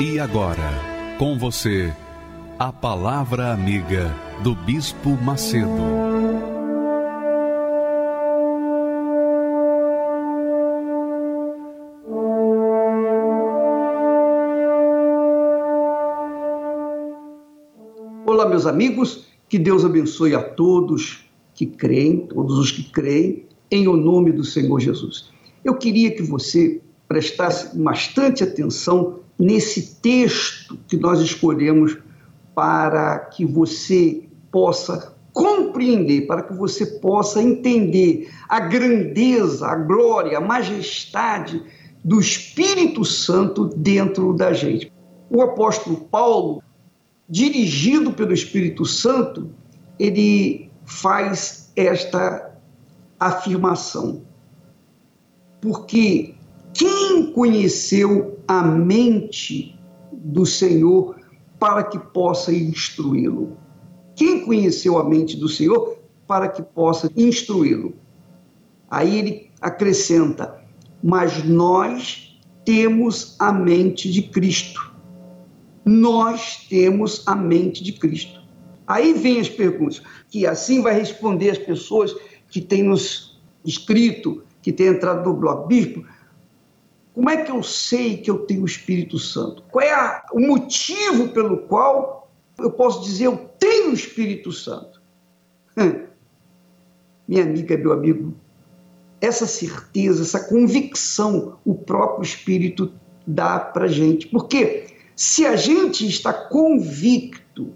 E agora, com você, a Palavra Amiga do Bispo Macedo. Olá, meus amigos, que Deus abençoe a todos que creem, todos os que creem, em o nome do Senhor Jesus. Eu queria que você prestasse bastante atenção nesse texto que nós escolhemos para que você possa compreender, para que você possa entender a grandeza, a glória, a majestade do Espírito Santo dentro da gente. O apóstolo Paulo, dirigido pelo Espírito Santo, ele faz esta afirmação. Porque quem conheceu a mente do Senhor para que possa instruí-lo? Quem conheceu a mente do Senhor para que possa instruí-lo? Aí ele acrescenta: Mas nós temos a mente de Cristo. Nós temos a mente de Cristo. Aí vem as perguntas, que assim vai responder as pessoas que têm nos escrito, que têm entrado no blog. Bispo, como é que eu sei que eu tenho o Espírito Santo? Qual é a, o motivo pelo qual eu posso dizer eu tenho o Espírito Santo? Minha amiga, meu amigo, essa certeza, essa convicção, o próprio Espírito dá para gente. Porque se a gente está convicto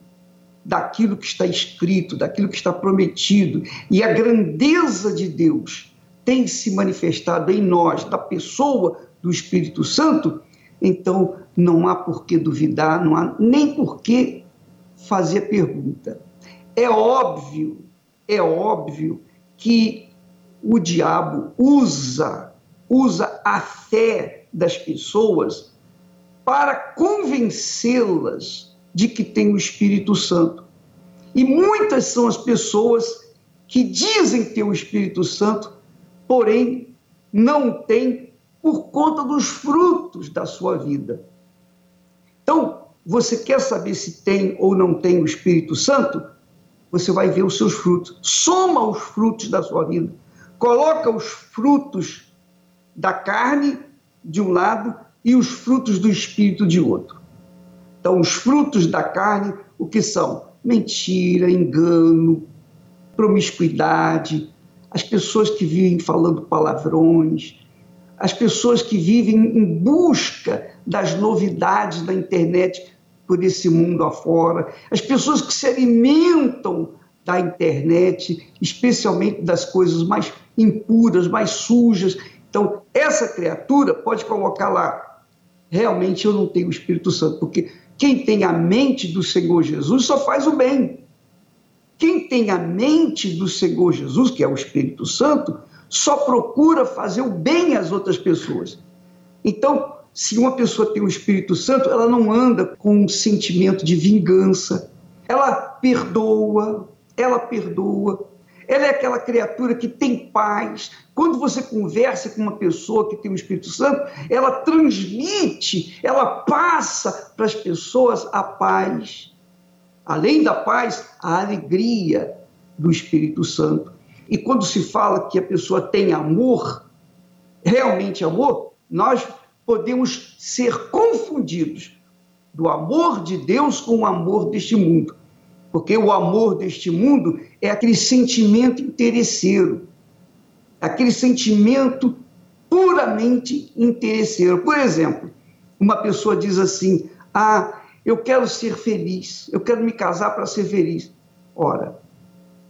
daquilo que está escrito, daquilo que está prometido, e a grandeza de Deus tem se manifestado em nós, da pessoa do Espírito Santo, então não há por que duvidar, não há nem por que fazer pergunta. É óbvio, é óbvio que o diabo usa, usa a fé das pessoas para convencê-las de que tem o Espírito Santo. E muitas são as pessoas que dizem ter o Espírito Santo, porém não têm por conta dos frutos da sua vida. Então, você quer saber se tem ou não tem o Espírito Santo? Você vai ver os seus frutos. Soma os frutos da sua vida. Coloca os frutos da carne de um lado e os frutos do espírito de outro. Então, os frutos da carne, o que são? Mentira, engano, promiscuidade, as pessoas que vivem falando palavrões, as pessoas que vivem em busca das novidades da internet por esse mundo afora, as pessoas que se alimentam da internet, especialmente das coisas mais impuras, mais sujas. Então, essa criatura pode colocar lá, realmente eu não tenho o Espírito Santo, porque quem tem a mente do Senhor Jesus só faz o bem. Quem tem a mente do Senhor Jesus, que é o Espírito Santo, só procura fazer o bem às outras pessoas. Então, se uma pessoa tem o Espírito Santo, ela não anda com um sentimento de vingança. Ela perdoa, ela perdoa. Ela é aquela criatura que tem paz. Quando você conversa com uma pessoa que tem o Espírito Santo, ela transmite, ela passa para as pessoas a paz. Além da paz, a alegria do Espírito Santo. E quando se fala que a pessoa tem amor, realmente amor, nós podemos ser confundidos do amor de Deus com o amor deste mundo. Porque o amor deste mundo é aquele sentimento interesseiro, aquele sentimento puramente interesseiro. Por exemplo, uma pessoa diz assim: Ah, eu quero ser feliz, eu quero me casar para ser feliz. Ora,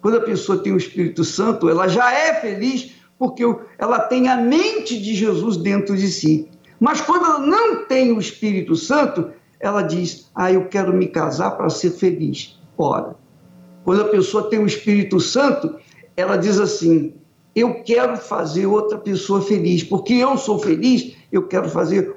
quando a pessoa tem o Espírito Santo, ela já é feliz porque ela tem a mente de Jesus dentro de si. Mas quando ela não tem o Espírito Santo, ela diz: Ah, eu quero me casar para ser feliz. Ora, quando a pessoa tem o Espírito Santo, ela diz assim: Eu quero fazer outra pessoa feliz, porque eu sou feliz, eu quero fazer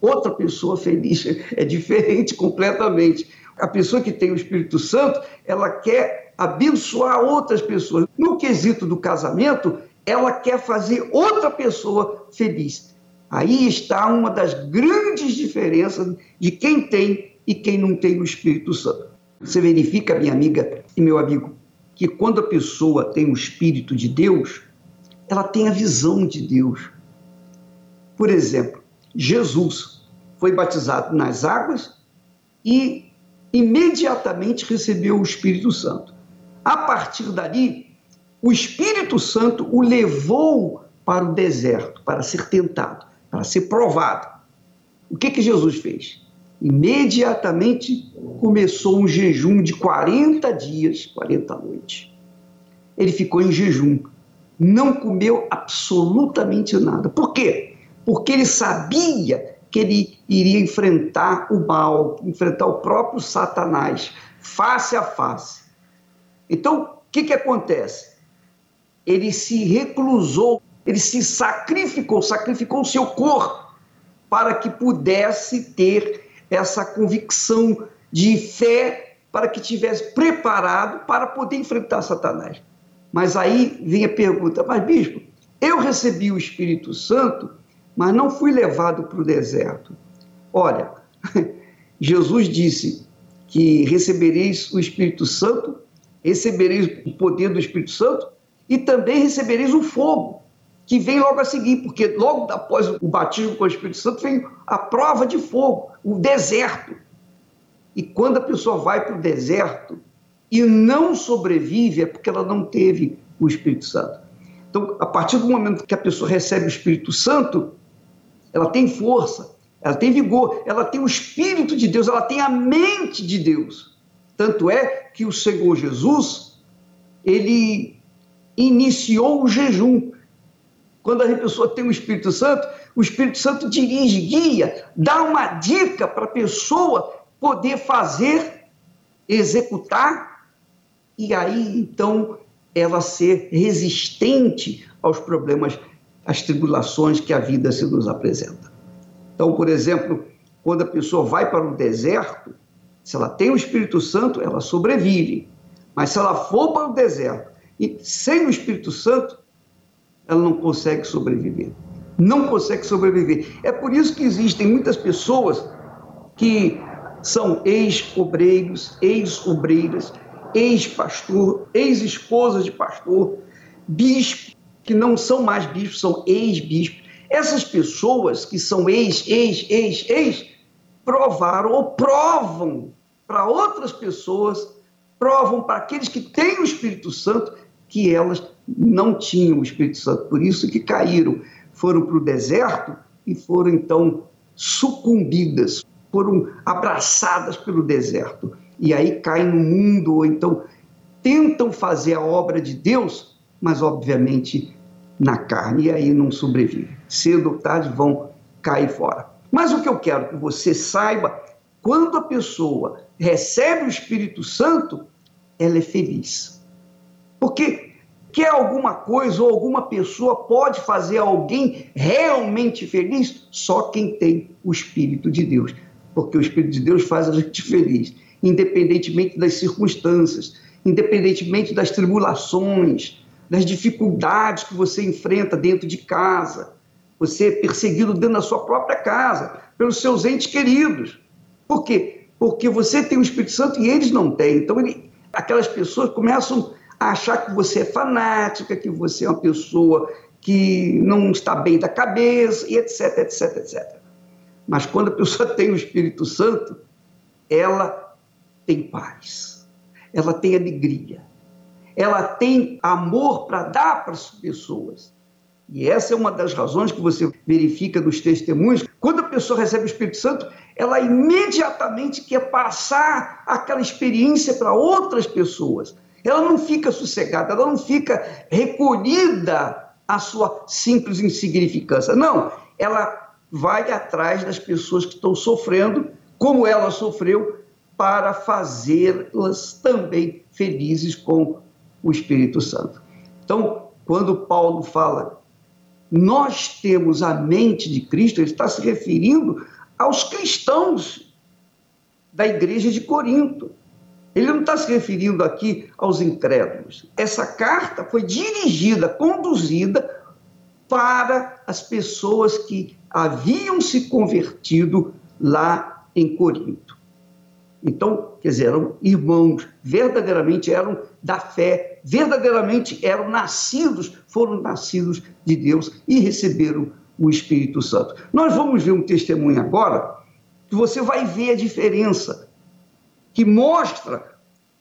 outra pessoa feliz. É diferente completamente. A pessoa que tem o Espírito Santo, ela quer abençoar outras pessoas. No quesito do casamento, ela quer fazer outra pessoa feliz. Aí está uma das grandes diferenças de quem tem e quem não tem o Espírito Santo. Você verifica, minha amiga e meu amigo, que quando a pessoa tem o Espírito de Deus, ela tem a visão de Deus. Por exemplo, Jesus foi batizado nas águas e imediatamente recebeu o Espírito Santo. A partir dali, o Espírito Santo o levou para o deserto, para ser tentado, para ser provado. O que, que Jesus fez? Imediatamente começou um jejum de 40 dias, 40 noites. Ele ficou em jejum, não comeu absolutamente nada. Por quê? Porque ele sabia que ele iria enfrentar o mal, enfrentar o próprio Satanás, face a face. Então, o que, que acontece? Ele se reclusou, ele se sacrificou, sacrificou o seu corpo para que pudesse ter essa convicção de fé, para que tivesse preparado para poder enfrentar Satanás. Mas aí vem a pergunta: mas bispo, eu recebi o Espírito Santo mas não fui levado para o deserto. Olha, Jesus disse que recebereis o Espírito Santo, recebereis o poder do Espírito Santo e também recebereis o fogo, que vem logo a seguir, porque logo após o batismo com o Espírito Santo vem a prova de fogo, o deserto. E quando a pessoa vai para o deserto e não sobrevive, é porque ela não teve o Espírito Santo. Então, a partir do momento que a pessoa recebe o Espírito Santo, ela tem força, ela tem vigor, ela tem o Espírito de Deus, ela tem a mente de Deus. Tanto é que o Senhor Jesus, ele iniciou o jejum. Quando a pessoa tem o Espírito Santo, o Espírito Santo dirige, guia, dá uma dica para a pessoa poder fazer, executar, e aí então ela ser resistente aos problemas as tribulações que a vida se nos apresenta. Então, por exemplo, quando a pessoa vai para o deserto, se ela tem o Espírito Santo, ela sobrevive. Mas se ela for para o deserto e sem o Espírito Santo, ela não consegue sobreviver. Não consegue sobreviver. É por isso que existem muitas pessoas que são ex-obreiros, ex-obreiras, ex-pastor, ex-esposas de pastor, bispo, que não são mais bispos, são ex-bispos. Essas pessoas que são ex, ex, ex, ex, provaram ou provam para outras pessoas, provam para aqueles que têm o Espírito Santo que elas não tinham o Espírito Santo. Por isso que caíram, foram para o deserto e foram então sucumbidas, foram abraçadas pelo deserto. E aí caem no mundo, ou então tentam fazer a obra de Deus, mas obviamente na carne e aí não sobrevive. Cedo ou tarde vão cair fora. Mas o que eu quero que você saiba, quando a pessoa recebe o Espírito Santo, ela é feliz. Porque quer alguma coisa ou alguma pessoa pode fazer alguém realmente feliz? Só quem tem o Espírito de Deus. Porque o Espírito de Deus faz a gente feliz, independentemente das circunstâncias, independentemente das tribulações, das dificuldades que você enfrenta dentro de casa, você é perseguido dentro da sua própria casa, pelos seus entes queridos. Por quê? Porque você tem o Espírito Santo e eles não têm. Então, ele, aquelas pessoas começam a achar que você é fanática, que você é uma pessoa que não está bem da cabeça, e etc, etc, etc. Mas quando a pessoa tem o Espírito Santo, ela tem paz, ela tem alegria, ela tem amor para dar para as pessoas. E essa é uma das razões que você verifica nos testemunhos. Pessoa recebe o Espírito Santo, ela imediatamente quer passar aquela experiência para outras pessoas. Ela não fica sossegada, ela não fica recolhida à sua simples insignificância. Não, ela vai atrás das pessoas que estão sofrendo, como ela sofreu, para fazê-las também felizes com o Espírito Santo. Então, quando Paulo fala, nós temos a mente de Cristo, ele está se referindo aos cristãos da igreja de Corinto. Ele não está se referindo aqui aos incrédulos. Essa carta foi dirigida, conduzida para as pessoas que haviam se convertido lá em Corinto. Então, quer dizer, eram irmãos, verdadeiramente eram da fé, verdadeiramente eram nascidos, foram nascidos de Deus e receberam o Espírito Santo. Nós vamos ver um testemunho agora que você vai ver a diferença, que mostra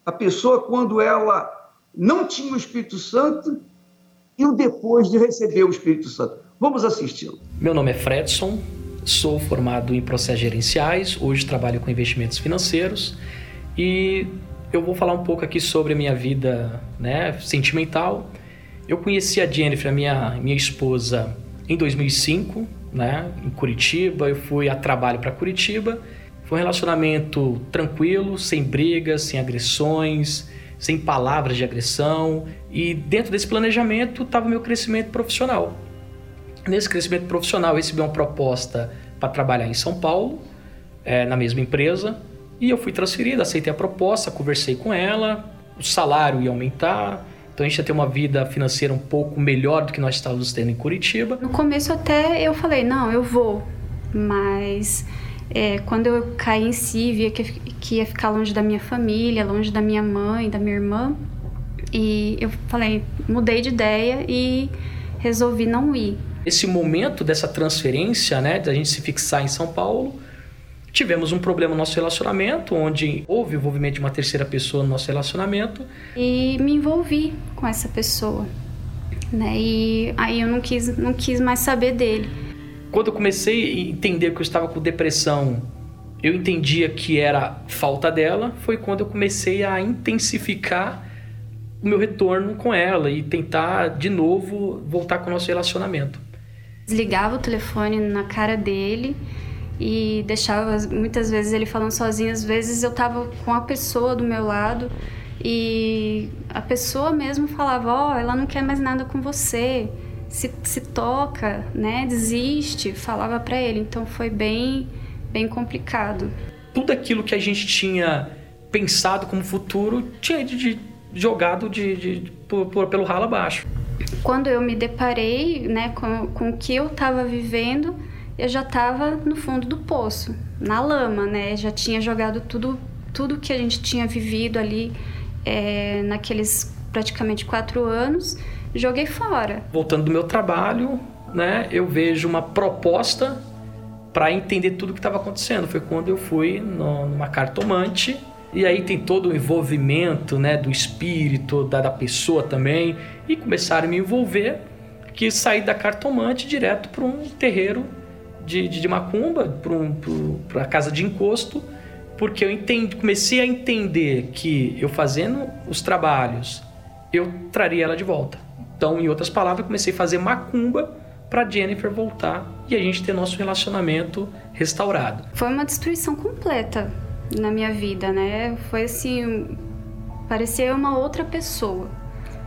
a pessoa quando ela não tinha o Espírito Santo e o depois de receber o Espírito Santo. Vamos assisti-lo. Meu nome é Fredson, sou formado em processos gerenciais, hoje trabalho com investimentos financeiros e eu vou falar um pouco aqui sobre a minha vida né, sentimental. Eu conheci a Jennifer, a minha, minha esposa, em 2005, né, em Curitiba. Eu fui a trabalho para Curitiba. Foi um relacionamento tranquilo, sem brigas, sem agressões, sem palavras de agressão. E dentro desse planejamento estava meu crescimento profissional. Nesse crescimento profissional, eu recebi uma proposta para trabalhar em São Paulo, é, na mesma empresa. E eu fui transferido, aceitei a proposta, conversei com ela, o salário ia aumentar, então a gente ia ter uma vida financeira um pouco melhor do que nós estávamos tendo em Curitiba. No começo até eu falei, não, eu vou. Mas é, quando eu caí em si, via que, que ia ficar longe da minha família, longe da minha mãe, da minha irmã. E eu falei, mudei de ideia e resolvi não ir. Esse momento dessa transferência, né, da gente se fixar em São Paulo, tivemos um problema no nosso relacionamento, onde houve o envolvimento de uma terceira pessoa no nosso relacionamento. E me envolvi com essa pessoa, né? E aí eu não quis, não quis mais saber dele. Quando eu comecei a entender que eu estava com depressão, eu entendia que era falta dela, foi quando eu comecei a intensificar o meu retorno com ela e tentar de novo voltar com o nosso relacionamento. Desligava o telefone na cara dele e deixava muitas vezes ele falando sozinho, às vezes eu tava com a pessoa do meu lado e a pessoa mesmo falava: Ó, oh, ela não quer mais nada com você, se, se toca, né? Desiste, falava para ele. Então foi bem, bem complicado. Tudo aquilo que a gente tinha pensado como futuro tinha de, de jogado de, de, por, por, pelo ralo abaixo. Quando eu me deparei né, com, com o que eu estava vivendo, eu já estava no fundo do poço, na lama, né? Já tinha jogado tudo, tudo que a gente tinha vivido ali é, naqueles praticamente quatro anos, joguei fora. Voltando do meu trabalho, né? Eu vejo uma proposta para entender tudo o que estava acontecendo. Foi quando eu fui no, numa cartomante e aí tem todo o envolvimento, né, do espírito da, da pessoa também e começaram a me envolver que saí da cartomante direto para um terreiro de, de, de macumba para um, a casa de encosto, porque eu entendi, comecei a entender que eu fazendo os trabalhos, eu traria ela de volta. Então, em outras palavras, comecei a fazer macumba para Jennifer voltar e a gente ter nosso relacionamento restaurado. Foi uma destruição completa na minha vida, né? Foi assim, parecia uma outra pessoa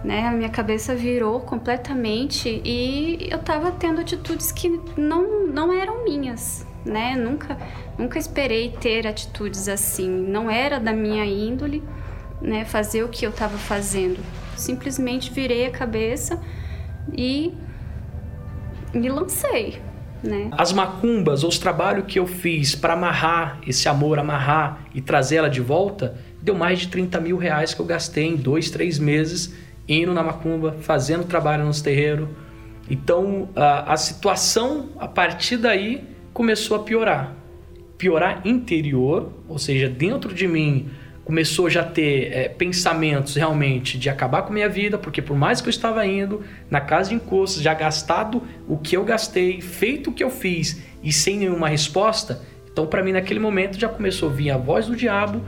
né? A minha cabeça virou completamente e eu tava tendo atitudes que não, não eram minhas, né? Nunca, nunca esperei ter atitudes assim. Não era da minha índole, né? Fazer o que eu tava fazendo. Simplesmente virei a cabeça e me lancei. Né? As macumbas, os trabalhos que eu fiz para amarrar esse amor, amarrar e trazer ela de volta, deu mais de 30 mil reais que eu gastei em dois, três meses indo na macumba, fazendo trabalho nos terreiros. Então a, a situação a partir daí começou a piorar. Piorar interior, ou seja, dentro de mim começou já a ter é, pensamentos realmente de acabar com minha vida, porque por mais que eu estava indo na casa de encostos, já gastado o que eu gastei, feito o que eu fiz e sem nenhuma resposta, então para mim naquele momento já começou a vir a voz do diabo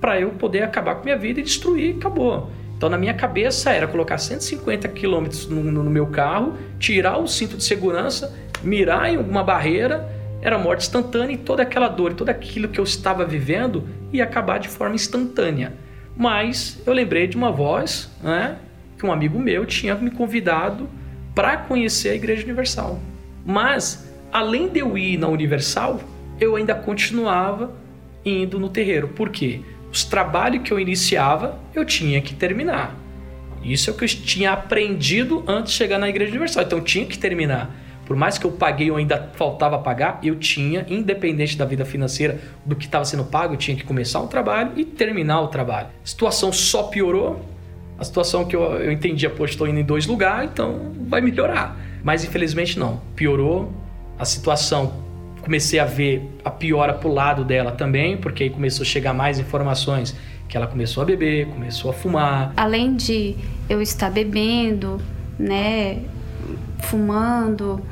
para eu poder acabar com minha vida e destruir, acabou. Então, na minha cabeça era colocar 150 km no, no, meu carro, tirar o cinto de segurança mirar em alguma barreira, era morte instantânea e toda aquela dor, todo aquilo que eu estava vivendo ia acabar de forma instantânea. Mas eu lembrei de uma voz, né, que um amigo meu tinha me convidado para conhecer a Igreja Universal. Mas, além de eu ir na Universal, eu ainda continuava indo no terreiro. Por quê? Os trabalhos que eu iniciava, eu tinha que terminar. Isso é o que eu tinha aprendido antes de chegar na Igreja Universal. Então, eu tinha que terminar. Por mais que eu paguei ou ainda faltava pagar, eu tinha, independente da vida financeira, do que estava sendo pago, eu tinha que começar um trabalho e terminar o trabalho. A situação só piorou. A situação que eu, eu entendia, pô, estou indo em dois lugares, então vai melhorar. Mas infelizmente não. Piorou. A situação comecei a ver a piora pro lado dela também, porque aí começou a chegar mais informações que ela começou a beber, começou a fumar. Além de eu estar bebendo, né, fumando,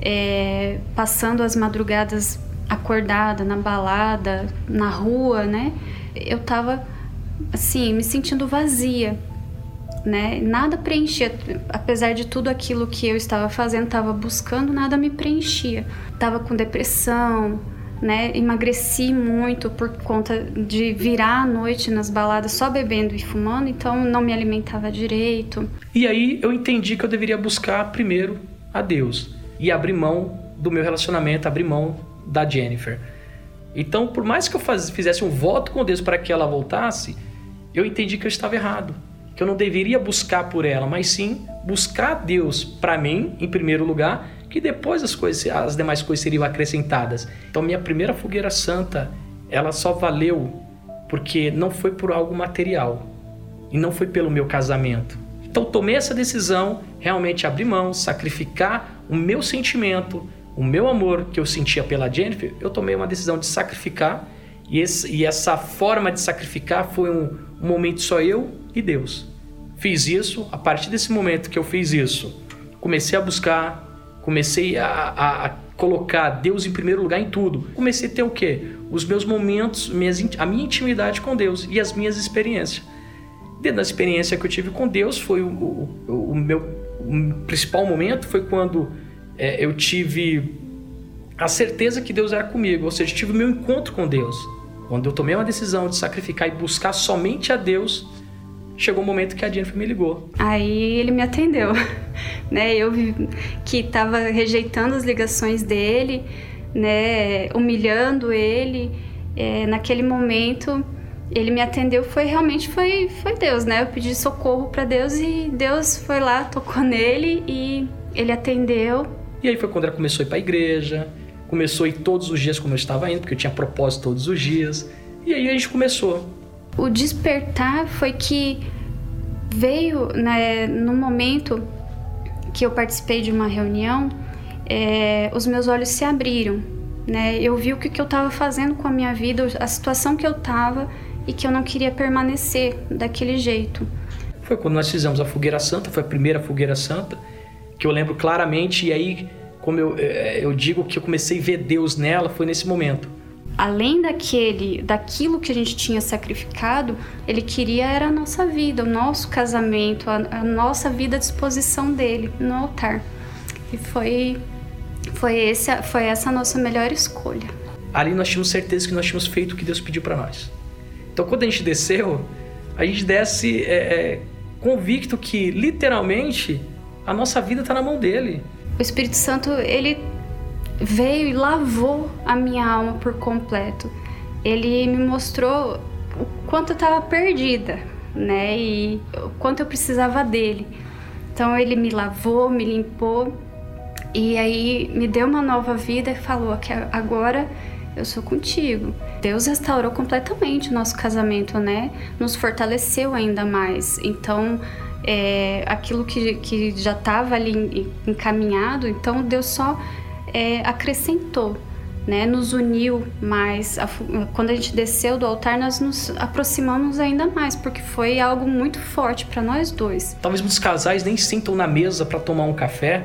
é, passando as madrugadas acordada na balada, na rua, né? Eu tava assim, me sentindo vazia, né? Nada preenchia, apesar de tudo aquilo que eu estava fazendo, estava buscando, nada me preenchia. Tava com depressão, né? Emagreci muito por conta de virar à noite nas baladas só bebendo e fumando, então não me alimentava direito. E aí eu entendi que eu deveria buscar primeiro a Deus e abrir mão do meu relacionamento, abrir mão da Jennifer. Então, por mais que eu faz, fizesse um voto com Deus para que ela voltasse, eu entendi que eu estava errado, que eu não deveria buscar por ela, mas sim buscar Deus para mim em primeiro lugar, que depois as coisas, as demais coisas seriam acrescentadas. Então, minha primeira fogueira santa, ela só valeu porque não foi por algo material e não foi pelo meu casamento. Então, tomei essa decisão, realmente abrir mão, sacrificar o meu sentimento, o meu amor que eu sentia pela Jennifer, eu tomei uma decisão de sacrificar. E, esse, e essa forma de sacrificar foi um, um momento só eu e Deus. Fiz isso, a partir desse momento que eu fiz isso, comecei a buscar, comecei a, a, a colocar Deus em primeiro lugar em tudo. Comecei a ter o quê? Os meus momentos, minhas, a minha intimidade com Deus e as minhas experiências. Dentro da experiência que eu tive com Deus, foi o, o, o meu o principal momento foi quando é, eu tive a certeza que Deus era comigo, ou seja, tive o meu encontro com Deus. Quando eu tomei uma decisão de sacrificar e buscar somente a Deus, chegou o um momento que a Jennifer me ligou. Aí ele me atendeu, né? Eu que estava rejeitando as ligações dele, né? Humilhando ele. É, naquele momento ele me atendeu foi realmente foi foi Deus, né? Eu pedi socorro para Deus e Deus foi lá, tocou nele e ele atendeu. E aí foi quando ela começou a ir para a igreja, começou a ir todos os dias como eu estava indo, porque eu tinha propósito todos os dias. E aí a gente começou. O despertar foi que veio né, no momento que eu participei de uma reunião, é, os meus olhos se abriram. Né? Eu vi o que, que eu estava fazendo com a minha vida, a situação que eu estava e que eu não queria permanecer daquele jeito. Foi quando nós fizemos a fogueira santa, foi a primeira fogueira santa, que eu lembro claramente, e aí, como eu, eh, eu digo que eu comecei a ver Deus nela, foi nesse momento. Além daquele, daquilo que a gente tinha sacrificado, ele queria era a nossa vida, o nosso casamento, a, a nossa vida à disposição dele no altar. E foi foi esse, foi essa a nossa melhor escolha. Ali nós tínhamos certeza que nós tínhamos feito o que Deus pediu para nós. Então, quando a gente desceu, a gente desce é, é, convicto que, literalmente, a nossa vida está na mão dele. O Espírito Santo, ele veio e lavou a minha alma por completo. Ele me mostrou o quanto eu estava perdida, né? E o quanto eu precisava dele. Então ele me lavou, me limpou e aí me deu uma nova vida e falou que agora eu sou contigo. Deus restaurou completamente o nosso casamento, né? Nos fortaleceu ainda mais. Então, é, aquilo que, que já estava ali encaminhado, então Deus só é, acrescentou. Né, nos uniu mais. Quando a gente desceu do altar, nós nos aproximamos ainda mais, porque foi algo muito forte para nós dois. Talvez muitos casais nem sentam na mesa para tomar um café.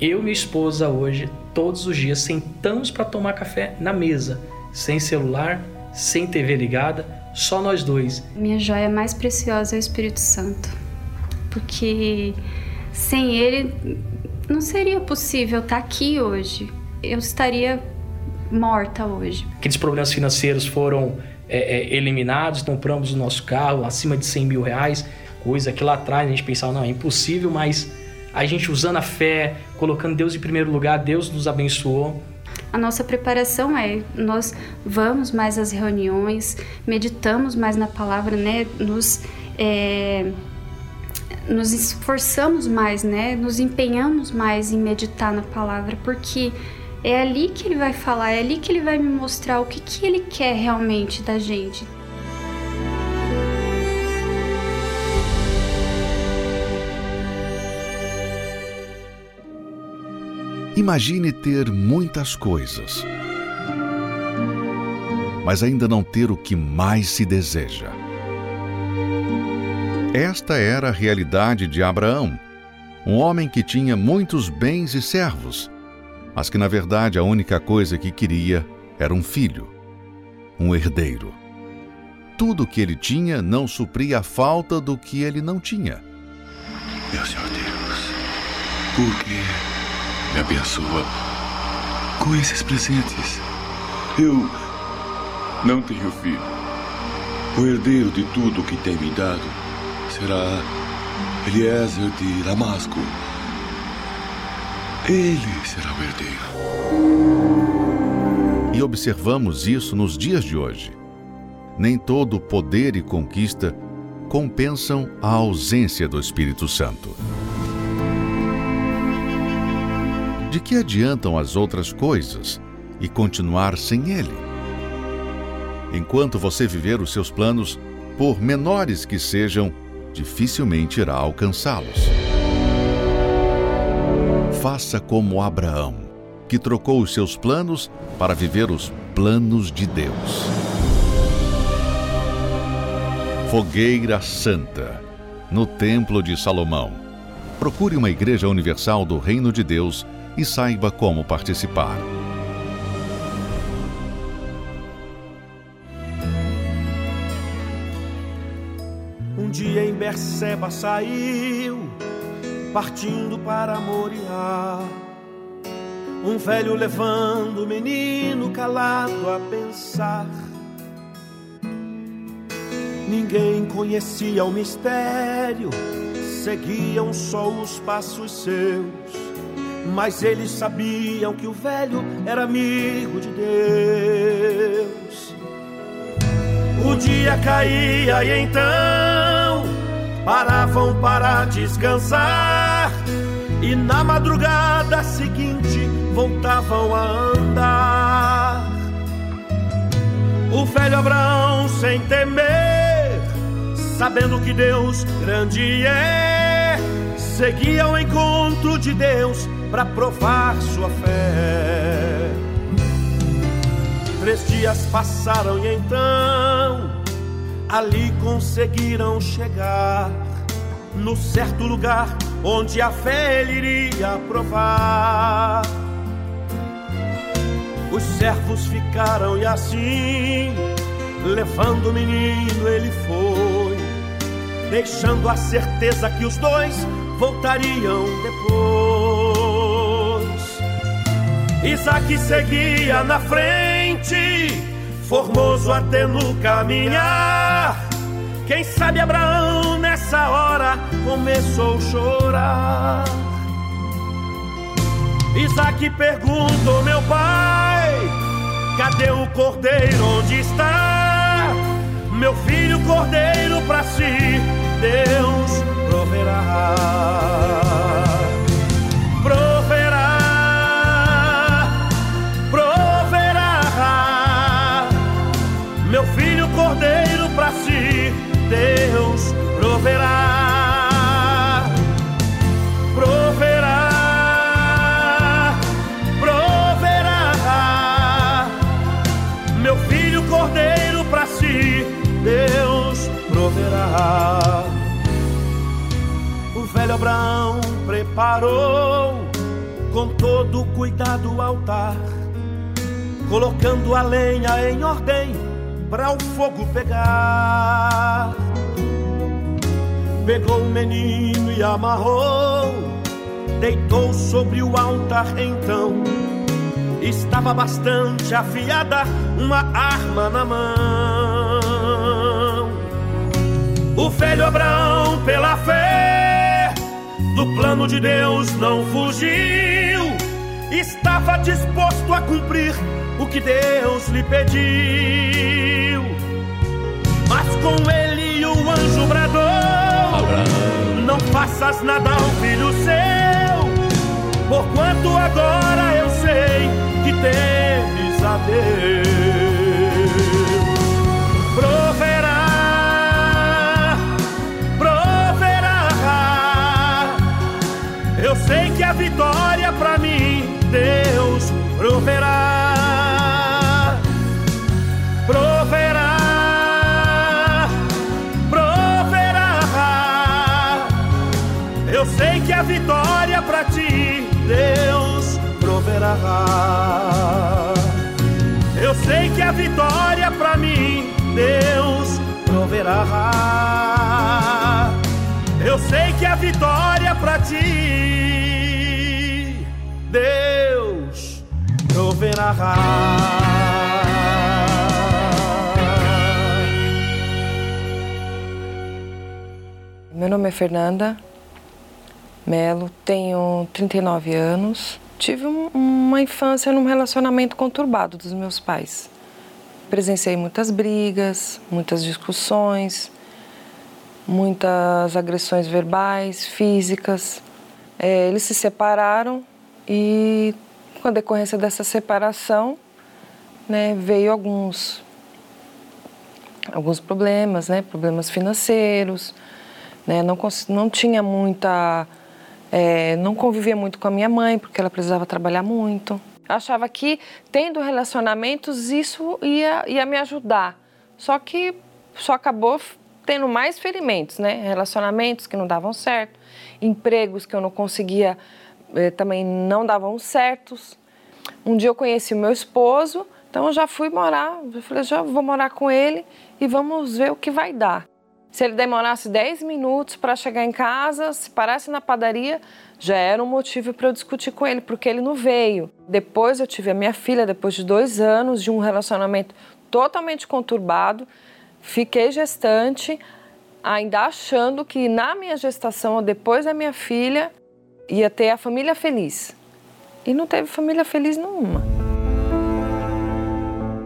Eu e minha esposa hoje todos os dias sentamos para tomar café na mesa, sem celular, sem TV ligada, só nós dois. Minha joia mais preciosa é o Espírito Santo, porque sem ele não seria possível estar aqui hoje. Eu estaria morta hoje. Aqueles problemas financeiros foram é, é, eliminados, compramos o nosso carro acima de 100 mil reais, coisa que lá atrás a gente pensava, não, é impossível, mas a gente usando a fé, colocando Deus em primeiro lugar, Deus nos abençoou. A nossa preparação é nós vamos mais às reuniões, meditamos mais na palavra, né? Nos é, nos esforçamos mais, né? Nos empenhamos mais em meditar na palavra, porque é ali que ele vai falar, é ali que ele vai me mostrar o que, que ele quer realmente da gente. Imagine ter muitas coisas, mas ainda não ter o que mais se deseja. Esta era a realidade de Abraão, um homem que tinha muitos bens e servos, mas que na verdade a única coisa que queria era um filho, um herdeiro. Tudo o que ele tinha não supria a falta do que ele não tinha. Meu Senhor Deus, por que me abençoa com esses presentes? Eu não tenho filho. O herdeiro de tudo que tem me dado será Eliezer de Damasco. Ele será o herdeiro. E observamos isso nos dias de hoje. Nem todo poder e conquista compensam a ausência do Espírito Santo. De que adiantam as outras coisas e continuar sem Ele? Enquanto você viver os seus planos, por menores que sejam, dificilmente irá alcançá-los. Faça como Abraão, que trocou os seus planos para viver os planos de Deus. Fogueira Santa, no Templo de Salomão. Procure uma Igreja Universal do Reino de Deus e saiba como participar. Um dia em Berseba saiu partindo para Moriá. Um velho levando o menino calado a pensar. Ninguém conhecia o mistério, seguiam só os passos seus. Mas eles sabiam que o velho era amigo de Deus. O dia caía e então paravam para descansar e na madrugada seguinte voltavam a andar. O velho Abraão, sem temer, sabendo que Deus grande é, seguia ao encontro de Deus para provar sua fé. Três dias passaram e então ali conseguiram chegar no certo lugar onde a fé ele iria provar. Os servos ficaram e assim, levando o menino, ele foi, deixando a certeza que os dois voltariam depois. Isaac seguia na frente formoso até no caminhar. Quem sabe Abraão nessa hora começou a chorar. Isaac perguntou, meu pai, cadê o cordeiro? Onde está? Meu filho cordeiro para si, Deus preparou com todo cuidado o altar, colocando a lenha em ordem para o fogo pegar. Pegou o menino e amarrou deitou sobre o altar então. Estava bastante afiada, uma arma na mão. O velho Abraão, pela fé, do plano de Deus não fugiu. Estava disposto a cumprir o que Deus lhe pediu. Mas com ele o anjo bradou: Abraão. Não faças nada ao filho seu, porquanto agora eu sei que temes a Deus. Sei que a vitória para mim Deus proverá. a vitória para ti, Deus proverá. Eu sei que a vitória para mim, Deus proverá. Sei que a vitória para ti, Deus proverá. Meu nome é Fernanda, Melo, tenho 39 anos. Tive uma infância num relacionamento conturbado dos meus pais. Presenciei muitas brigas, muitas discussões, muitas agressões verbais, físicas. É, eles se separaram e, com a decorrência dessa separação, né, veio alguns alguns problemas, né, problemas financeiros, né, não, não tinha muita é, não convivia muito com a minha mãe, porque ela precisava trabalhar muito. Achava que, tendo relacionamentos, isso ia, ia me ajudar. Só que só acabou tendo mais ferimentos, né? Relacionamentos que não davam certo, empregos que eu não conseguia, eh, também não davam certos. Um dia eu conheci o meu esposo, então eu já fui morar, eu falei, já vou morar com ele e vamos ver o que vai dar. Se ele demorasse 10 minutos para chegar em casa, se parasse na padaria, já era um motivo para eu discutir com ele, porque ele não veio. Depois eu tive a minha filha, depois de dois anos de um relacionamento totalmente conturbado, fiquei gestante, ainda achando que na minha gestação, depois da minha filha, ia ter a família feliz. E não teve família feliz nenhuma.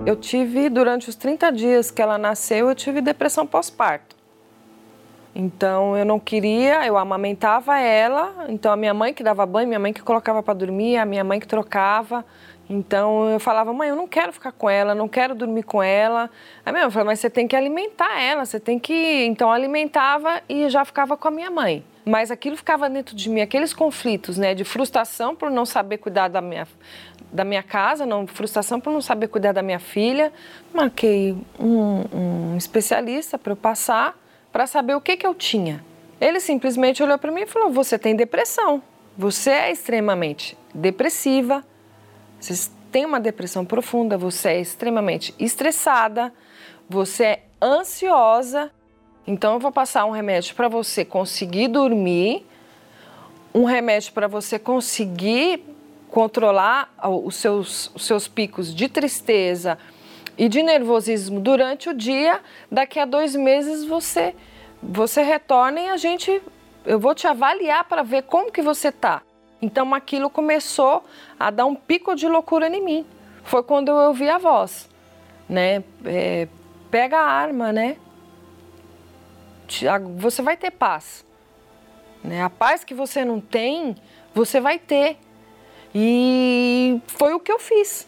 Eu tive, durante os 30 dias que ela nasceu, eu tive depressão pós-parto. Então eu não queria, eu amamentava ela, então a minha mãe que dava banho, minha mãe que colocava para dormir, a minha mãe que trocava. Então eu falava, mãe, eu não quero ficar com ela, não quero dormir com ela. A minha mãe falou, mas você tem que alimentar ela, você tem que. Então eu alimentava e já ficava com a minha mãe. Mas aquilo ficava dentro de mim, aqueles conflitos, né, de frustração por não saber cuidar da minha, da minha casa, não, frustração por não saber cuidar da minha filha. Marquei um, um especialista para eu passar para saber o que, que eu tinha. Ele simplesmente olhou para mim e falou: Você tem depressão. Você é extremamente depressiva. Você tem uma depressão profunda. Você é extremamente estressada. Você é ansiosa. Então, eu vou passar um remédio para você conseguir dormir, um remédio para você conseguir controlar os seus, os seus picos de tristeza, e de nervosismo durante o dia, daqui a dois meses você você retorna e a gente eu vou te avaliar para ver como que você tá. Então aquilo começou a dar um pico de loucura em mim. Foi quando eu ouvi a voz, né? É, pega a arma, né? Você vai ter paz. Né? A paz que você não tem, você vai ter. E foi o que eu fiz.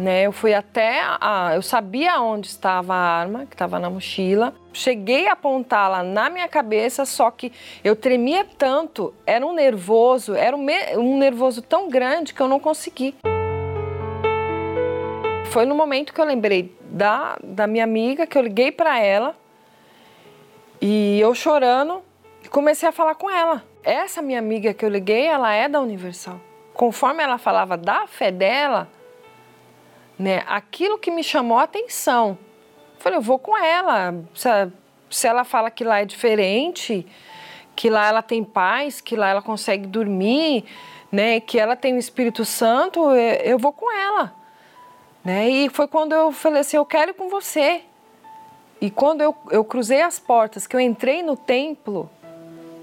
Né? Eu fui até a, eu sabia onde estava a arma que estava na mochila. Cheguei a apontá-la na minha cabeça, só que eu tremia tanto, era um nervoso, era um, um nervoso tão grande que eu não consegui. Foi no momento que eu lembrei da, da minha amiga, que eu liguei para ela e eu chorando comecei a falar com ela. Essa minha amiga que eu liguei, ela é da Universal. Conforme ela falava da fé dela, né? Aquilo que me chamou a atenção. Falei, eu vou com ela. Se, ela fala que lá é diferente, que lá ela tem paz, que lá ela consegue dormir, né? Que ela tem o Espírito Santo, eu vou com ela. Né? E foi quando eu falei assim, eu quero ir com você. E quando eu, eu cruzei as portas, que eu entrei no templo,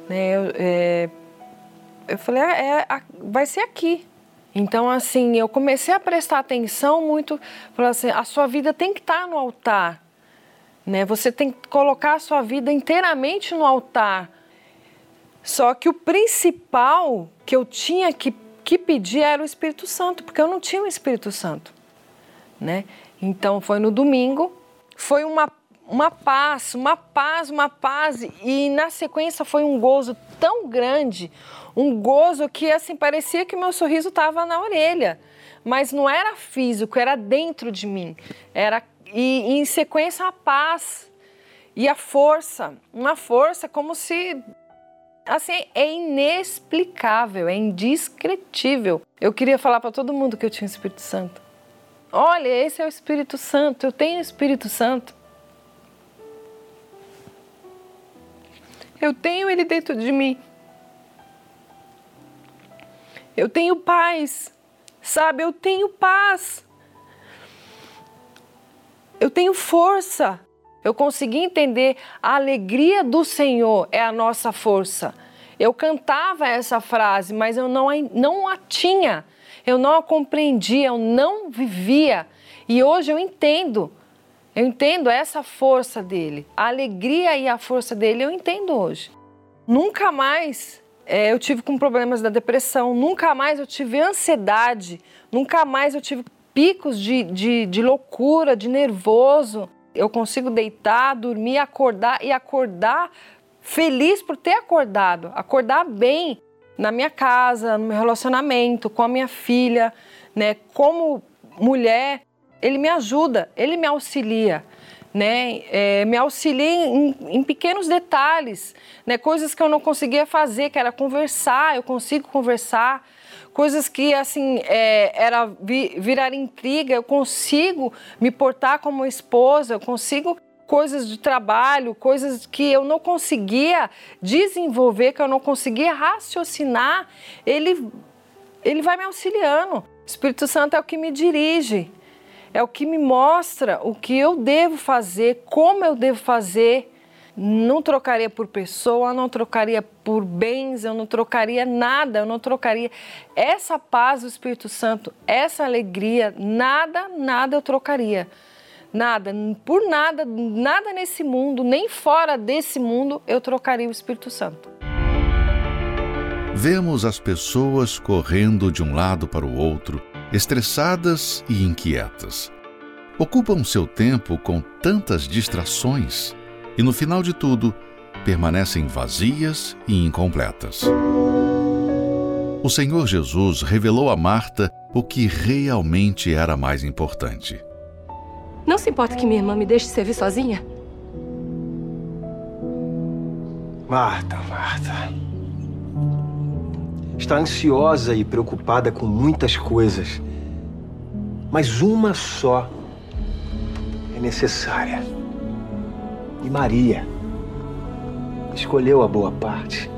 né, eu, é, eu falei, é, é, vai ser aqui. Então, assim, eu comecei a prestar atenção muito, falei assim, a sua vida tem que estar no altar, né? Você tem que colocar a sua vida inteiramente no altar. Só que o principal que eu tinha que, que pedir era o Espírito Santo, porque eu não tinha o Espírito Santo, né? Então, foi no domingo, foi uma uma paz, uma paz, uma paz e na sequência foi um gozo tão grande, um gozo que assim parecia que meu sorriso estava na orelha, mas não era físico, era dentro de mim. Era e, e em sequência a paz e a força, uma força como se assim é inexplicável, é indescritível. Eu queria falar para todo mundo que eu tinha o Espírito Santo. Olha, esse é o Espírito Santo, eu tenho o Espírito Santo. Eu tenho ele dentro de mim. Eu tenho paz, sabe? Eu tenho paz. Eu tenho força. Eu consegui entender a alegria do Senhor é a nossa força. Eu cantava essa frase, mas eu não, não a tinha, eu não a compreendia, eu não vivia. E hoje eu entendo. Eu entendo essa força dele, a alegria e a força dele, eu entendo hoje. Nunca mais é, eu tive com problemas da depressão, nunca mais eu tive ansiedade, nunca mais eu tive picos de, de, de loucura, de nervoso. Eu consigo deitar, dormir, acordar e acordar feliz por ter acordado, acordar bem na minha casa, no meu relacionamento, com a minha filha, né? Como mulher, ele me ajuda, ele me auxilia né? É, me auxilia em, em, pequenos detalhes, né? Coisas que eu não conseguia fazer, que era conversar, eu consigo conversar. Coisas que, assim, é, era virar intriga, eu consigo me portar como esposa, eu consigo coisas de trabalho, coisas que eu não conseguia desenvolver, que eu não conseguia raciocinar, ele, ele vai me auxiliando. O Espírito Santo é o que me dirige é o que me mostra o que eu devo fazer, como eu devo fazer. Não trocaria por pessoa, não trocaria por bens, eu não trocaria nada, eu não trocaria. Essa paz do Espírito Santo, essa alegria, nada, nada eu trocaria. Nada, por nada, nada nesse mundo, nem fora desse mundo, eu trocaria o Espírito Santo. Vemos as pessoas correndo de um lado para o outro estressadas e inquietas. Ocupam seu tempo com tantas distrações e, no final de tudo, permanecem vazias e incompletas. O Senhor Jesus revelou a Marta o que realmente era mais importante. Não se importa que minha irmã me deixe servir sozinha? Marta, Marta está ansiosa e preocupada com muitas coisas, mas uma só é necessária. E Maria escolheu a boa parte.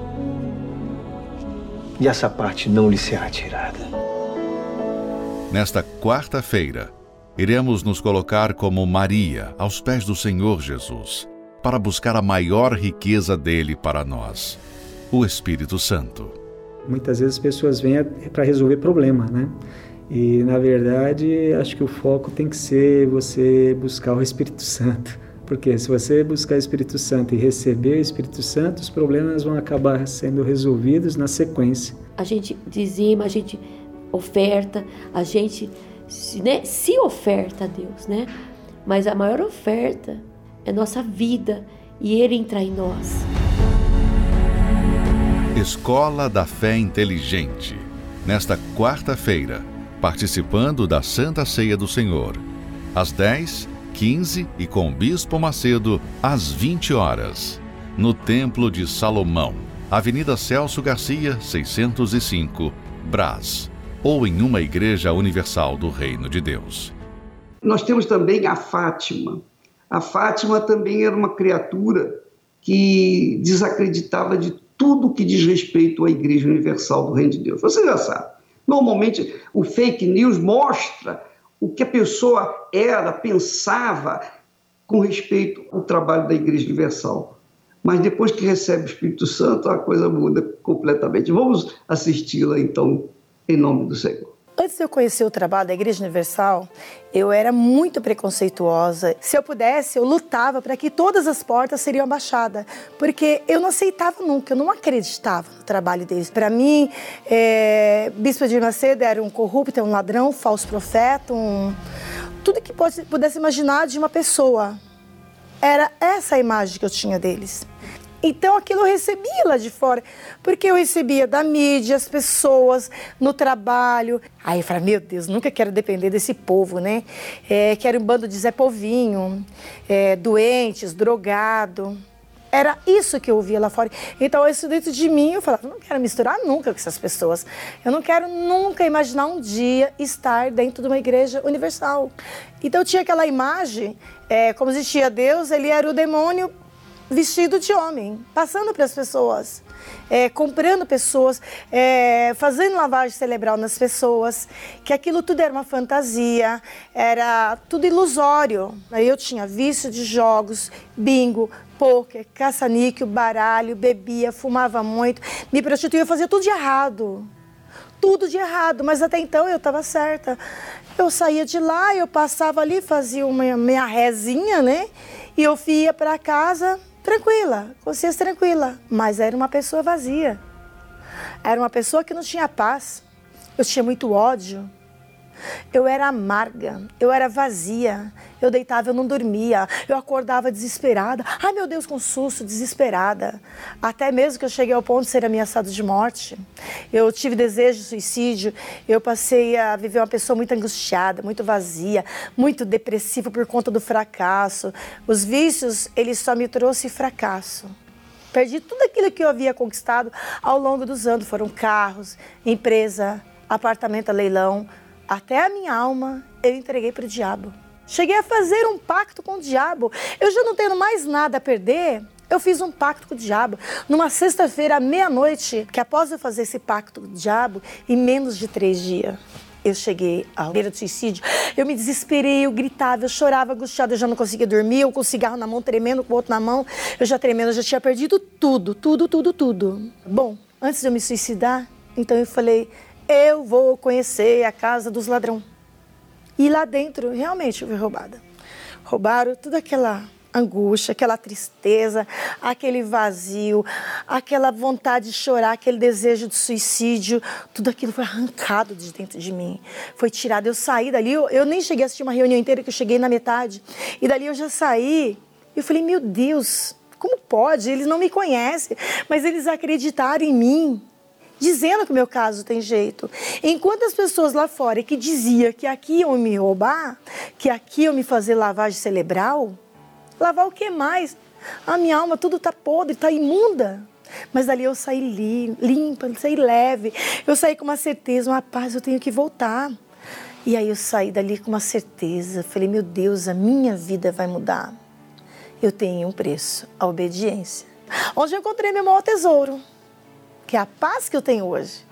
E essa parte não lhe será tirada. Nesta quarta-feira, iremos nos colocar como Maria aos pés do Senhor Jesus, para buscar a maior riqueza dele para nós, o Espírito Santo. Muitas vezes as pessoas vêm para resolver problema, né? E na verdade, acho que o foco tem que ser você buscar o Espírito Santo. Porque se você buscar o Espírito Santo e receber o Espírito Santo, os problemas vão acabar sendo resolvidos na sequência. A gente dizima, a gente oferta, a gente né, se oferta a Deus, né? Mas a maior oferta é nossa vida e Ele entrar em nós. Escola da Fé Inteligente. Nesta quarta-feira, participando da Santa Ceia do Senhor, às 10, 15 e com o Bispo Macedo, às 20 horas, no Templo de Salomão, Avenida Celso Garcia, 605, Brás, ou em uma igreja universal do Reino de Deus. Nós temos também a Fátima. A Fátima também era uma criatura que desacreditava de tudo que diz respeito à Igreja Universal do Reino de Deus. Você já sabe. Normalmente, o fake news mostra o que a pessoa era, pensava com respeito ao trabalho da Igreja Universal. Mas depois que recebe o Espírito Santo, a coisa muda completamente. Vamos assisti-la, então, em nome do Senhor. Antes de eu conhecer o trabalho da Igreja Universal, eu era muito preconceituosa. Se eu pudesse, eu lutava para que todas as portas seriam abaixadas, porque eu não aceitava nunca, eu não acreditava no trabalho deles. Para mim, é, Bispo de Macedo era um corrupto, um ladrão, um falso profeta, um... tudo que pudesse imaginar de uma pessoa. Era essa a imagem que eu tinha deles. Então aquilo eu recebia lá de fora, porque eu recebia da mídia, as pessoas, no trabalho. Aí eu falei, meu Deus, nunca quero depender desse povo, né? É, que era um bando de Zé Povinho, é, doentes, drogado. Era isso que eu ouvia lá fora. Então, isso dentro de mim, eu falava, não quero misturar nunca com essas pessoas. Eu não quero nunca imaginar um dia estar dentro de uma igreja universal. Então, tinha aquela imagem, é, como existia Deus, ele era o demônio vestido de homem, passando para as pessoas, é, comprando pessoas, é, fazendo lavagem cerebral nas pessoas, que aquilo tudo era uma fantasia, era tudo ilusório. Eu tinha vício de jogos, bingo, pôquer, caça-níquel, baralho, bebia, fumava muito, me prostituía, fazia tudo de errado. Tudo de errado, mas até então eu estava certa. Eu saía de lá, eu passava ali, fazia uma minha rezinha, né? E eu ia para casa, tranquila, consciência tranquila, mas era uma pessoa vazia. Era uma pessoa que não tinha paz. Eu tinha muito ódio. Eu era amarga, eu era vazia, eu deitava, eu não dormia, eu acordava desesperada. Ai meu Deus, com susto, desesperada. Até mesmo que eu cheguei ao ponto de ser ameaçado de morte. Eu tive desejo de suicídio, eu passei a viver uma pessoa muito angustiada, muito vazia, muito depressiva por conta do fracasso. Os vícios, eles só me trouxe fracasso. Perdi tudo aquilo que eu havia conquistado ao longo dos anos. Foram carros, empresa, apartamento a leilão, até a minha alma eu entreguei para o diabo. Cheguei a fazer um pacto com o diabo. Eu já não tenho mais nada a perder. Eu fiz um pacto com o diabo. Numa sexta-feira, à meia-noite, que após eu fazer esse pacto com o diabo, em menos de três dias, eu cheguei à beira do suicídio. Eu me desesperei, eu gritava, eu chorava, angustiada, eu já não conseguia dormir, eu com o cigarro na mão, tremendo, com o outro na mão, eu já tremendo, eu já tinha perdido tudo, tudo, tudo, tudo. Bom, antes de eu me suicidar, então eu falei, eu vou conhecer a casa dos ladrões. E lá dentro, realmente, eu fui roubada. Roubaram toda aquela angústia, aquela tristeza, aquele vazio, aquela vontade de chorar, aquele desejo de suicídio, tudo aquilo foi arrancado de dentro de mim, foi tirado. Eu saí dali, eu, eu nem cheguei a assistir uma reunião inteira, que eu cheguei na metade, e dali eu já saí, e falei, meu Deus, como pode? Eles não me conhecem, mas eles acreditaram em mim dizendo que o meu caso tem jeito. Enquanto as pessoas lá fora que dizia que aqui iam me roubar, que aqui iam me fazer lavagem cerebral, lavar o que mais? A minha alma tudo está podre, está imunda. Mas dali eu saí limpa, saí leve. Eu saí com uma certeza, uma paz, eu tenho que voltar. E aí eu saí dali com uma certeza. Falei, meu Deus, a minha vida vai mudar. Eu tenho um preço, a obediência. Onde eu encontrei meu maior tesouro que é a paz que eu tenho hoje.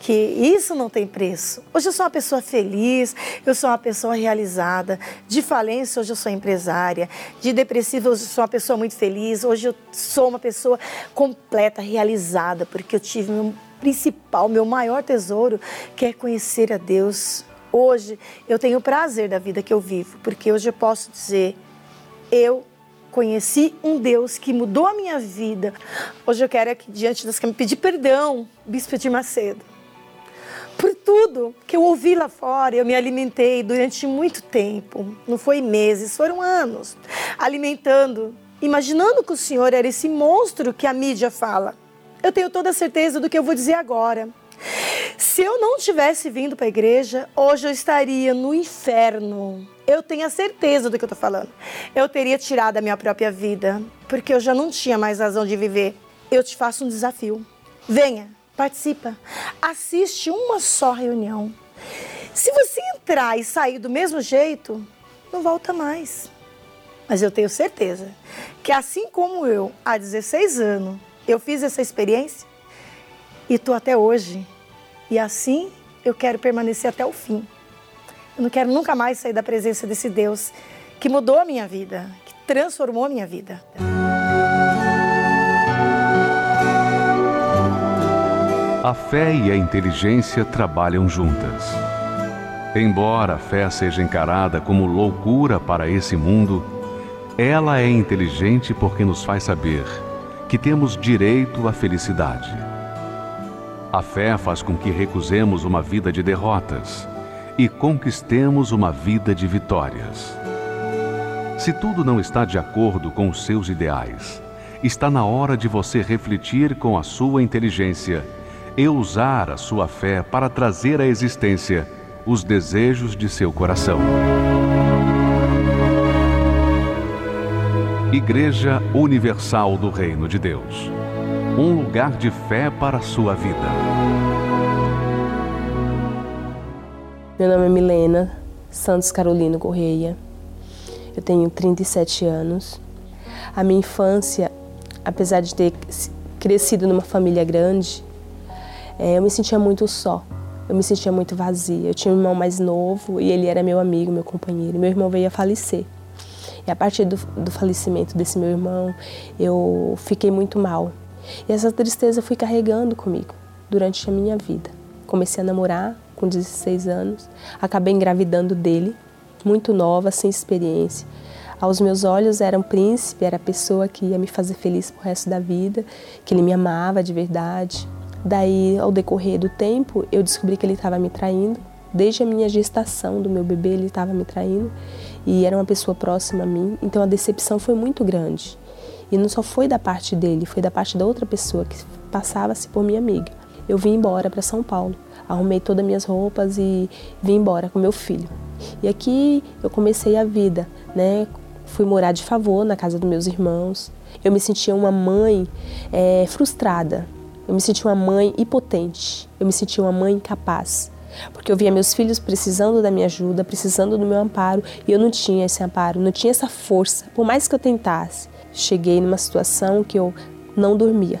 Que isso não tem preço. Hoje eu sou uma pessoa feliz, eu sou uma pessoa realizada. De falência, hoje eu sou empresária. De depressiva, hoje eu sou uma pessoa muito feliz. Hoje eu sou uma pessoa completa, realizada, porque eu tive meu principal, meu maior tesouro, que é conhecer a Deus. Hoje eu tenho o prazer da vida que eu vivo, porque hoje eu posso dizer: eu conheci um Deus que mudou a minha vida. Hoje eu quero aqui diante das câmeras pedir perdão, Bispo de Macedo, por tudo que eu ouvi lá fora. Eu me alimentei durante muito tempo, não foi meses, foram anos, alimentando, imaginando que o Senhor era esse monstro que a mídia fala. Eu tenho toda a certeza do que eu vou dizer agora. Se eu não tivesse vindo para a igreja, hoje eu estaria no inferno. Eu tenho a certeza do que eu estou falando. Eu teria tirado a minha própria vida, porque eu já não tinha mais razão de viver. Eu te faço um desafio. Venha, participa. Assiste uma só reunião. Se você entrar e sair do mesmo jeito, não volta mais. Mas eu tenho certeza que assim como eu, há 16 anos, Eu fiz essa experiência e estou até hoje. E assim eu quero permanecer até o fim. Eu não quero nunca mais sair da presença desse Deus que mudou a minha vida, que transformou a minha vida. A fé e a inteligência trabalham juntas. Embora a fé seja encarada como loucura para esse mundo, ela é inteligente porque nos faz saber que temos direito à felicidade. A fé faz com que recusemos uma vida de derrotas e conquistemos uma vida de vitórias. Se tudo não está de acordo com os seus ideais, está na hora de você refletir com a sua inteligência e usar a sua fé para trazer à existência os desejos de seu coração. Igreja Universal do Reino de Deus um lugar de fé para a sua vida. Meu nome é Milena Santos Carolino Correia. Eu tenho 37 anos. A minha infância, apesar de ter crescido numa família grande, é, eu me sentia muito só. Eu me sentia muito vazia. Eu tinha um irmão mais novo e ele era meu amigo, meu companheiro. Meu irmão veio a falecer. E a partir do, do falecimento desse meu irmão, eu fiquei muito mal. E essa tristeza eu fui carregando comigo durante a minha vida. Comecei a namorar com 16 anos, acabei engravidando dele, muito nova, sem experiência. Aos meus olhos era um príncipe, era a pessoa que ia me fazer feliz pro resto da vida, que ele me amava de verdade, Daí, ao decorrer do tempo, eu descobri que ele estava me traindo. Desde a minha gestação do meu bebê, ele estava me traindo e era uma pessoa próxima a mim. Então a decepção foi muito grande. E não só foi da parte dele, foi da parte da outra pessoa que passava-se por minha amiga. Eu vim embora para São Paulo, arrumei todas as minhas roupas e vim embora com meu filho. E aqui eu comecei a vida, né? Fui morar de favor na casa dos meus irmãos. Eu me sentia uma mãe é, frustrada, eu me senti uma mãe impotente, eu me senti uma mãe incapaz, porque eu via meus filhos precisando da minha ajuda, precisando do meu amparo, e eu não tinha esse amparo, não tinha essa força, por mais que eu tentasse. Cheguei numa situação que eu não dormia.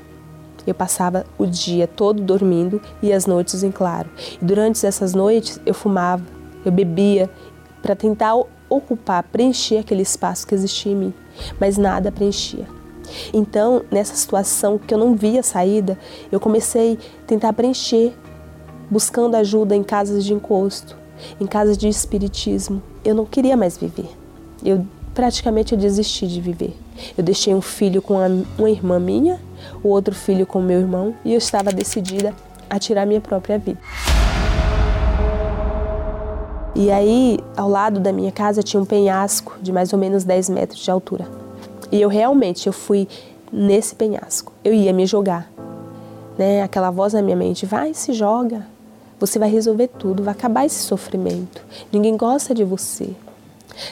Eu passava o dia todo dormindo e as noites em claro. E durante essas noites eu fumava, eu bebia para tentar ocupar, preencher aquele espaço que existia em mim, mas nada preenchia. Então, nessa situação que eu não via saída, eu comecei a tentar preencher, buscando ajuda em casas de encosto, em casas de espiritismo. Eu não queria mais viver. Eu praticamente eu desisti de viver. Eu deixei um filho com uma irmã minha, o outro filho com meu irmão, e eu estava decidida a tirar minha própria vida. E aí, ao lado da minha casa tinha um penhasco de mais ou menos 10 metros de altura. E eu realmente eu fui nesse penhasco. Eu ia me jogar. Né? Aquela voz na minha mente, vai, se joga. Você vai resolver tudo, vai acabar esse sofrimento. Ninguém gosta de você.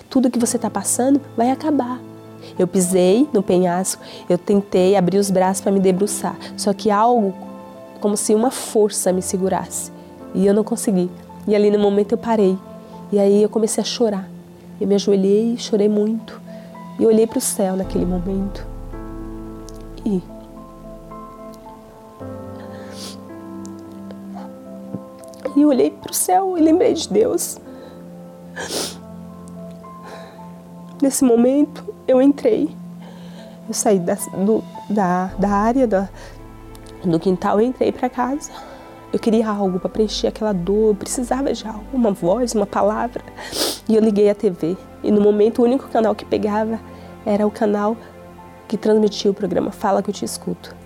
Tudo que você está passando vai acabar. Eu pisei no penhasco, eu tentei abrir os braços para me debruçar, só que algo como se uma força me segurasse e eu não consegui. E ali no momento eu parei e aí eu comecei a chorar. Eu me ajoelhei e chorei muito. E olhei para o céu naquele momento. E E olhei para o céu e lembrei de Deus. Nesse momento, eu entrei. Eu saí da, do, da, da área da, do quintal entrei para casa. Eu queria algo para preencher aquela dor, eu precisava de algo, uma voz, uma palavra. E eu liguei a TV. E no momento, o único canal que pegava era o canal que transmitia o programa Fala que eu te escuto.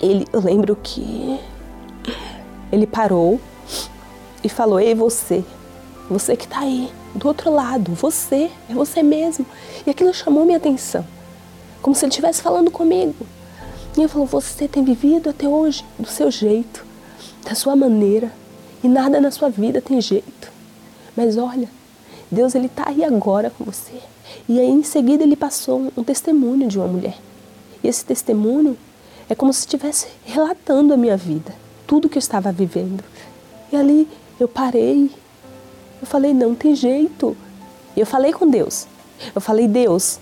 Ele, eu lembro que ele parou e falou: Ei, você, você que está aí, do outro lado, você, é você mesmo. E aquilo chamou minha atenção, como se ele estivesse falando comigo. E ele falou: Você tem vivido até hoje do seu jeito, da sua maneira, e nada na sua vida tem jeito. Mas olha, Deus ele está aí agora com você. E aí em seguida ele passou um testemunho de uma mulher. E esse testemunho é como se estivesse relatando a minha vida, tudo que eu estava vivendo. E ali eu parei. Eu falei, não tem jeito. Eu falei com Deus. Eu falei, Deus,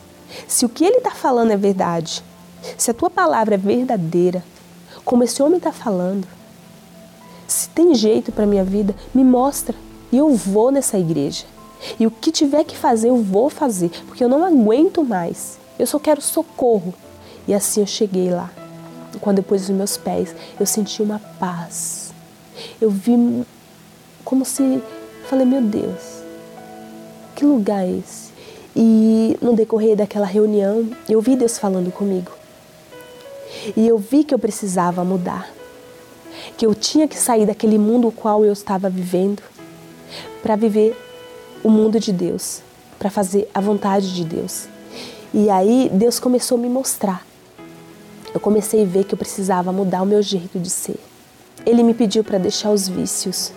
se o que ele está falando é verdade, Se a tua palavra é verdadeira, como esse homem está falando, se tem jeito para minha vida, me mostra e eu vou nessa igreja. E o que tiver que fazer, eu vou fazer, porque eu não aguento mais. Eu só quero socorro. E assim eu cheguei lá. Quando eu pus os meus pés, eu senti uma paz. Eu vi como se. Falei, meu Deus, que lugar é esse? E no decorrer daquela reunião, eu vi Deus falando comigo. E eu vi que eu precisava mudar. Que eu tinha que sair daquele mundo qual eu estava vivendo para viver o mundo de Deus, para fazer a vontade de Deus. E aí Deus começou a me mostrar. Eu comecei a ver que eu precisava mudar o meu jeito de ser. Ele me pediu para deixar os vícios.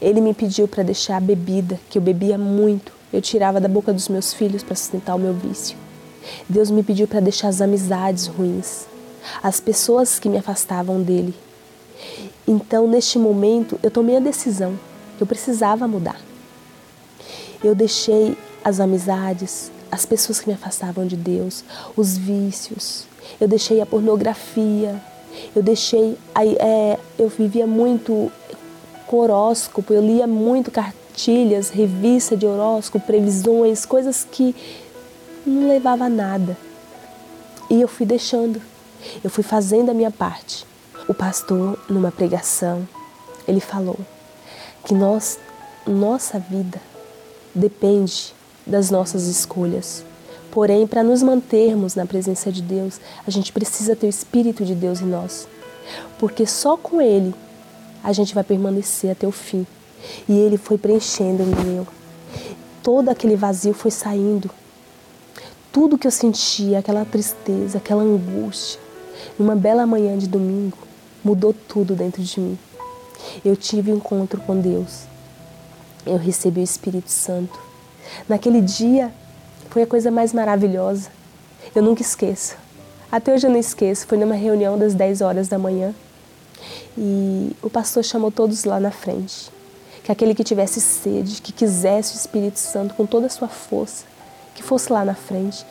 Ele me pediu para deixar a bebida, que eu bebia muito. Eu tirava da boca dos meus filhos para sustentar o meu vício. Deus me pediu para deixar as amizades ruins, as pessoas que me afastavam dele. Então, neste momento, eu tomei a decisão que eu precisava mudar. Eu deixei as amizades, as pessoas que me afastavam de Deus, os vícios. Eu deixei a pornografia. Eu deixei. É, eu vivia muito com horóscopo, eu lia muito cartilhas, revista de horóscopo, previsões, coisas que não levava a nada. E eu fui deixando, eu fui fazendo a minha parte. O pastor, numa pregação, ele falou que nós, nossa vida depende das nossas escolhas. Porém, para nos mantermos na presença de Deus, a gente precisa ter o Espírito de Deus em nós. Porque só com Ele a gente vai permanecer até o fim. E Ele foi preenchendo o meu. Todo aquele vazio foi saindo. Tudo que eu sentia, aquela tristeza, aquela angústia, numa bela manhã de domingo, mudou tudo dentro de mim. Eu tive um encontro com Deus. Eu recebi o Espírito Santo. Naquele dia foi a coisa mais maravilhosa. Eu nunca esqueço. Até hoje eu não esqueço. Foi numa reunião das 10 horas da manhã. E o pastor chamou todos lá na frente. Que aquele que tivesse sede, que quisesse o Espírito Santo com toda a sua força, que fosse lá na frente.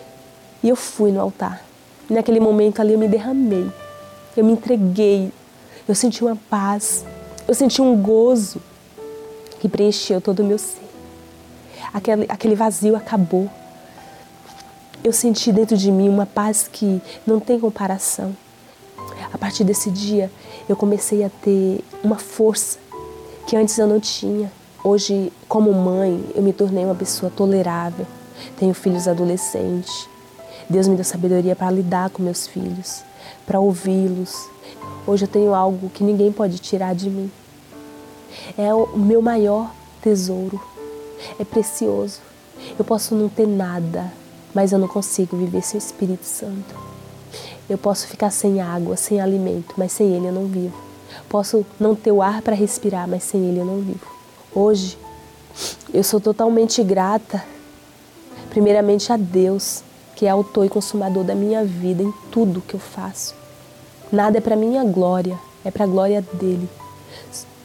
E eu fui no altar. E naquele momento ali eu me derramei. Eu me entreguei. Eu senti uma paz. Eu senti um gozo que preencheu todo o meu ser aquele, aquele vazio acabou. Eu senti dentro de mim uma paz que não tem comparação. A partir desse dia, eu comecei a ter uma força que antes eu não tinha. Hoje, como mãe, eu me tornei uma pessoa tolerável. Tenho filhos adolescentes. Deus me deu sabedoria para lidar com meus filhos, para ouvi-los. Hoje eu tenho algo que ninguém pode tirar de mim. É o meu maior tesouro é precioso. Eu posso não ter nada, mas eu não consigo viver sem o Espírito Santo. Eu posso ficar sem água, sem alimento, mas sem Ele eu não vivo. Posso não ter o ar para respirar, mas sem Ele eu não vivo. Hoje, eu sou totalmente grata, primeiramente a Deus, que é autor e consumador da minha vida em tudo que eu faço. Nada é para minha glória, é para a glória dele.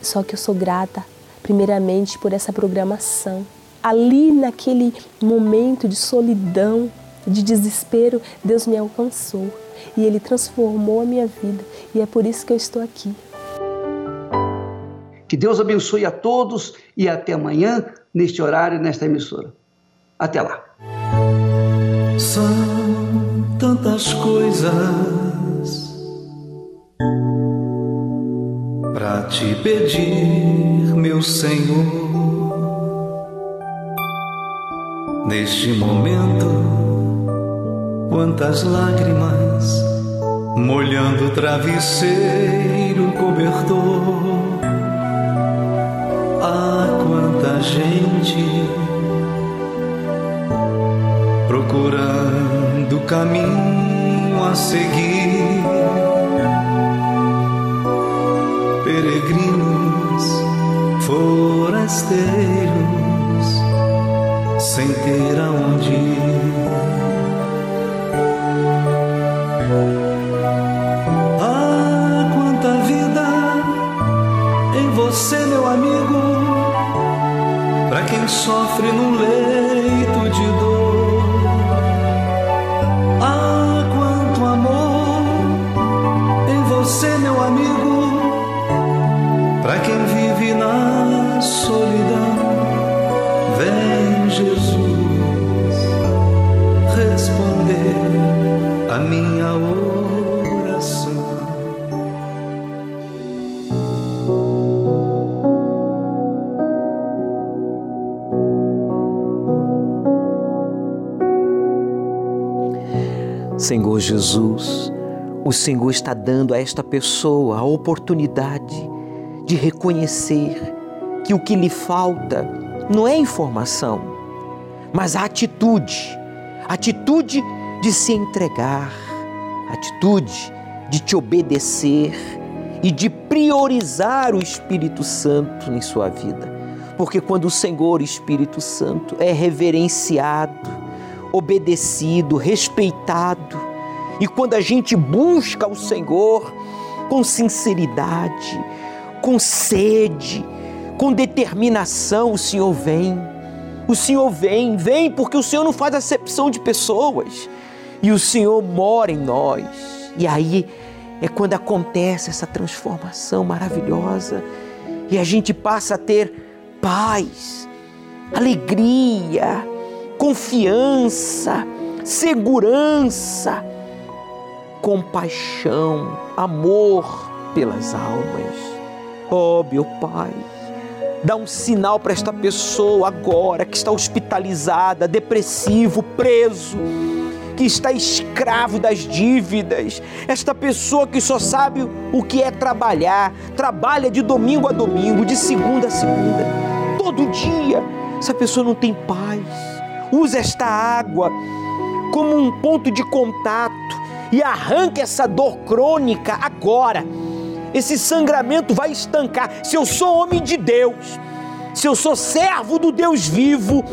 Só que eu sou grata primeiramente por essa programação. Ali naquele momento de solidão, de desespero, Deus me alcançou e Ele transformou a minha vida e é por isso que eu estou aqui. Que Deus abençoe a todos e até amanhã, neste horário, nesta emissora. Até lá. São tantas coisas para te pedir, meu Senhor. Neste momento, quantas lágrimas molhando o travesseiro cobertor. Ah, quanta gente procurando caminho a seguir peregrinos, forasteiros, sem ter aonde sofre no leito Senhor Jesus, o Senhor está dando a esta pessoa a oportunidade de reconhecer que o que lhe falta não é informação, mas a atitude, a atitude de se entregar, a atitude de te obedecer e de priorizar o Espírito Santo em sua vida. Porque quando o Senhor Espírito Santo é reverenciado, obedecido, respeitado. E quando a gente busca o Senhor com sinceridade, com sede, com determinação, o Senhor vem. O Senhor vem, vem porque o Senhor não faz acepção de pessoas. E o Senhor mora em nós. E aí é quando acontece essa transformação maravilhosa e a gente passa a ter paz, alegria, confiança, segurança, compaixão, amor pelas almas. Oh, meu Pai, dá um sinal para esta pessoa agora que está hospitalizada, depressivo, preso, que está escravo das dívidas. Esta pessoa que só sabe o que é trabalhar, trabalha de domingo a domingo, de segunda a segunda, todo dia. Essa pessoa não tem paz Usa esta água como um ponto de contato e arranque essa dor crônica agora. Esse sangramento vai estancar. Se eu sou homem de Deus, se eu sou servo do Deus vivo,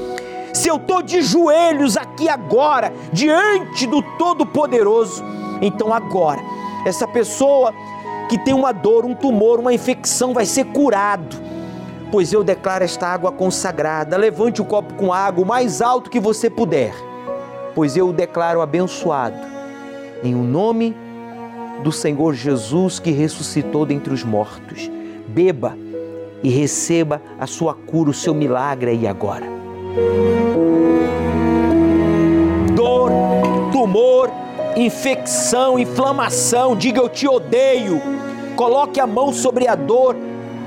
se eu estou de joelhos aqui agora, diante do Todo-Poderoso, então agora, essa pessoa que tem uma dor, um tumor, uma infecção vai ser curado pois eu declaro esta água consagrada. Levante o copo com água o mais alto que você puder, pois eu o declaro abençoado, em o nome do Senhor Jesus que ressuscitou dentre os mortos. Beba e receba a sua cura, o seu milagre aí agora. Dor, tumor, infecção, inflamação, diga eu te odeio. Coloque a mão sobre a dor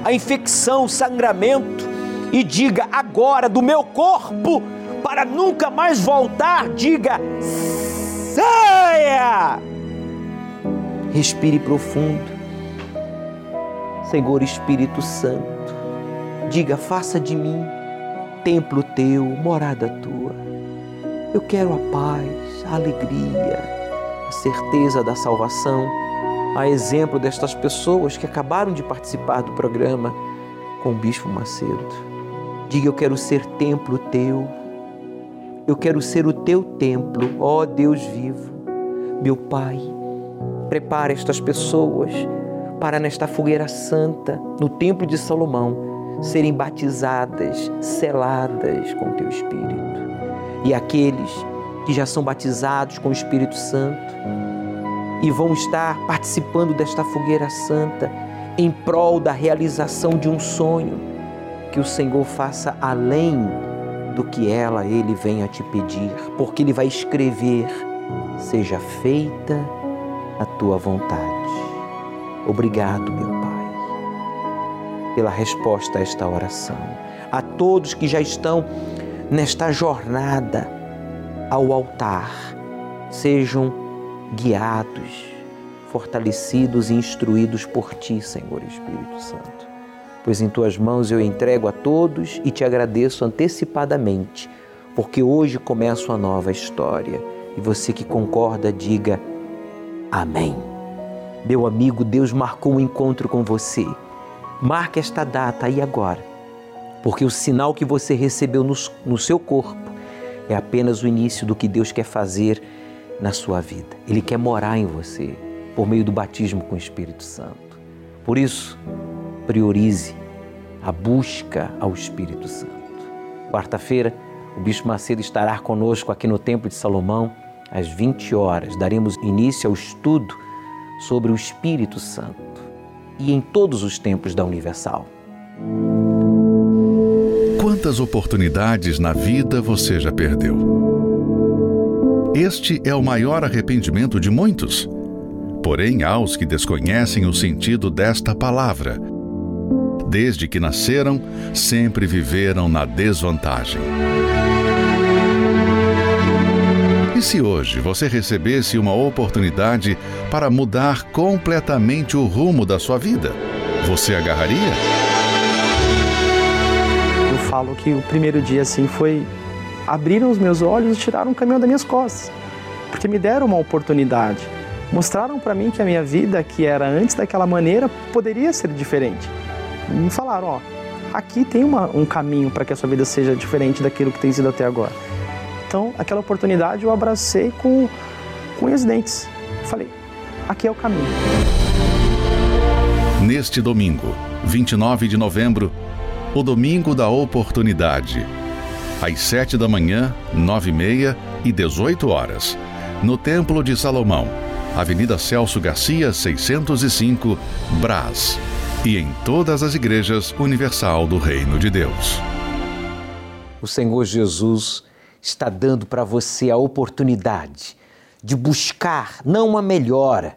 a infecção, o sangramento e diga agora do meu corpo para nunca mais voltar, diga saia! Respire profundo. Senhor Espírito Santo, diga: faça de mim templo teu, morada tua. Eu quero a paz, a alegria, a certeza da salvação a exemplo destas pessoas que acabaram de participar do programa com o Bispo Macedo. Diga: Eu quero ser templo teu, eu quero ser o teu templo, ó Deus vivo, meu Pai. Prepara estas pessoas para, nesta fogueira santa, no Templo de Salomão, serem batizadas, seladas com teu Espírito. E aqueles que já são batizados com o Espírito Santo, e vão estar participando desta fogueira santa em prol da realização de um sonho que o Senhor faça além do que ela, ele venha te pedir, porque ele vai escrever: seja feita a tua vontade. Obrigado, meu Pai, pela resposta a esta oração. A todos que já estão nesta jornada ao altar, sejam guiados, fortalecidos e instruídos por Ti, Senhor Espírito Santo. Pois em Tuas mãos eu entrego a todos e te agradeço antecipadamente, porque hoje começa uma nova história. E você que concorda, diga Amém. Meu amigo, Deus marcou um encontro com você. Marque esta data aí agora, porque o sinal que você recebeu no, no seu corpo é apenas o início do que Deus quer fazer na sua vida. Ele quer morar em você por meio do batismo com o Espírito Santo. Por isso, priorize a busca ao Espírito Santo. Quarta-feira, o Bispo Macedo estará conosco aqui no Templo de Salomão às 20 horas. Daremos início ao estudo sobre o Espírito Santo. e em todos os tempos da Universal. Quantas oportunidades na vida você já perdeu? Este é o maior arrependimento de muitos. Porém, há os que desconhecem o sentido desta palavra. Desde que nasceram, sempre viveram na desvantagem. E se hoje você recebesse uma oportunidade para mudar completamente o rumo da sua vida, você agarraria? Eu falo que o primeiro dia assim foi abriram os meus olhos e tiraram o caminhão das minhas costas, porque me deram uma oportunidade. Mostraram para mim que a minha vida, que era antes daquela maneira, poderia ser diferente. Me falaram, ó, aqui tem uma, um caminho para que a sua vida seja diferente daquilo que tem sido até agora. Então, aquela oportunidade eu abracei com, com os dentes. Falei, aqui é o caminho. Neste domingo, 29 de novembro, o domingo da oportunidade. Às 7 da manhã, 9 e meia e 18 horas, no Templo de Salomão, Avenida Celso Garcia, 605, Brás. E em todas as igrejas universal do Reino de Deus. O Senhor Jesus está dando para você a oportunidade de buscar não uma melhora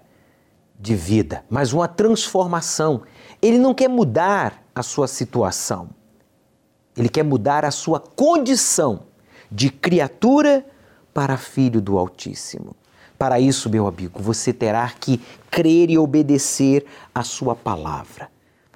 de vida, mas uma transformação. Ele não quer mudar a sua situação. Ele quer mudar a sua condição de criatura para filho do Altíssimo. Para isso, meu amigo, você terá que crer e obedecer a sua palavra.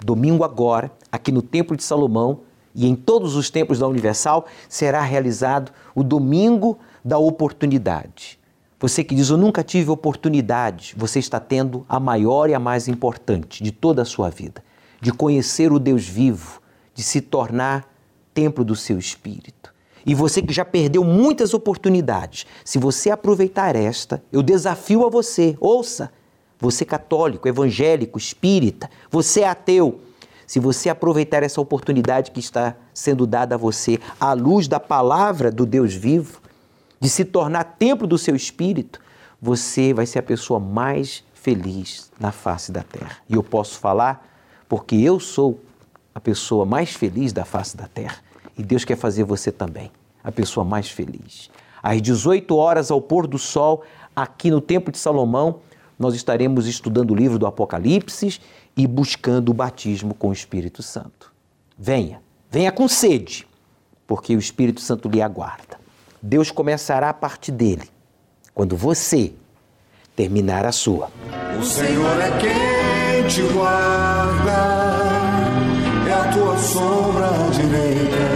Domingo agora, aqui no Templo de Salomão, e em todos os tempos da Universal será realizado o domingo da oportunidade. Você que diz, eu nunca tive oportunidade, você está tendo a maior e a mais importante de toda a sua vida, de conhecer o Deus vivo, de se tornar templo do seu espírito. E você que já perdeu muitas oportunidades, se você aproveitar esta, eu desafio a você, ouça, você católico, evangélico, espírita, você ateu, se você aproveitar essa oportunidade que está sendo dada a você, à luz da palavra do Deus vivo, de se tornar templo do seu espírito, você vai ser a pessoa mais feliz na face da terra. E eu posso falar porque eu sou a pessoa mais feliz da face da terra. E Deus quer fazer você também a pessoa mais feliz. Às 18 horas, ao pôr do sol, aqui no Templo de Salomão, nós estaremos estudando o livro do Apocalipse e buscando o batismo com o Espírito Santo. Venha, venha com sede, porque o Espírito Santo lhe aguarda. Deus começará a partir dele, quando você terminar a sua. O Senhor é quem te guarda, é a tua sombra direita.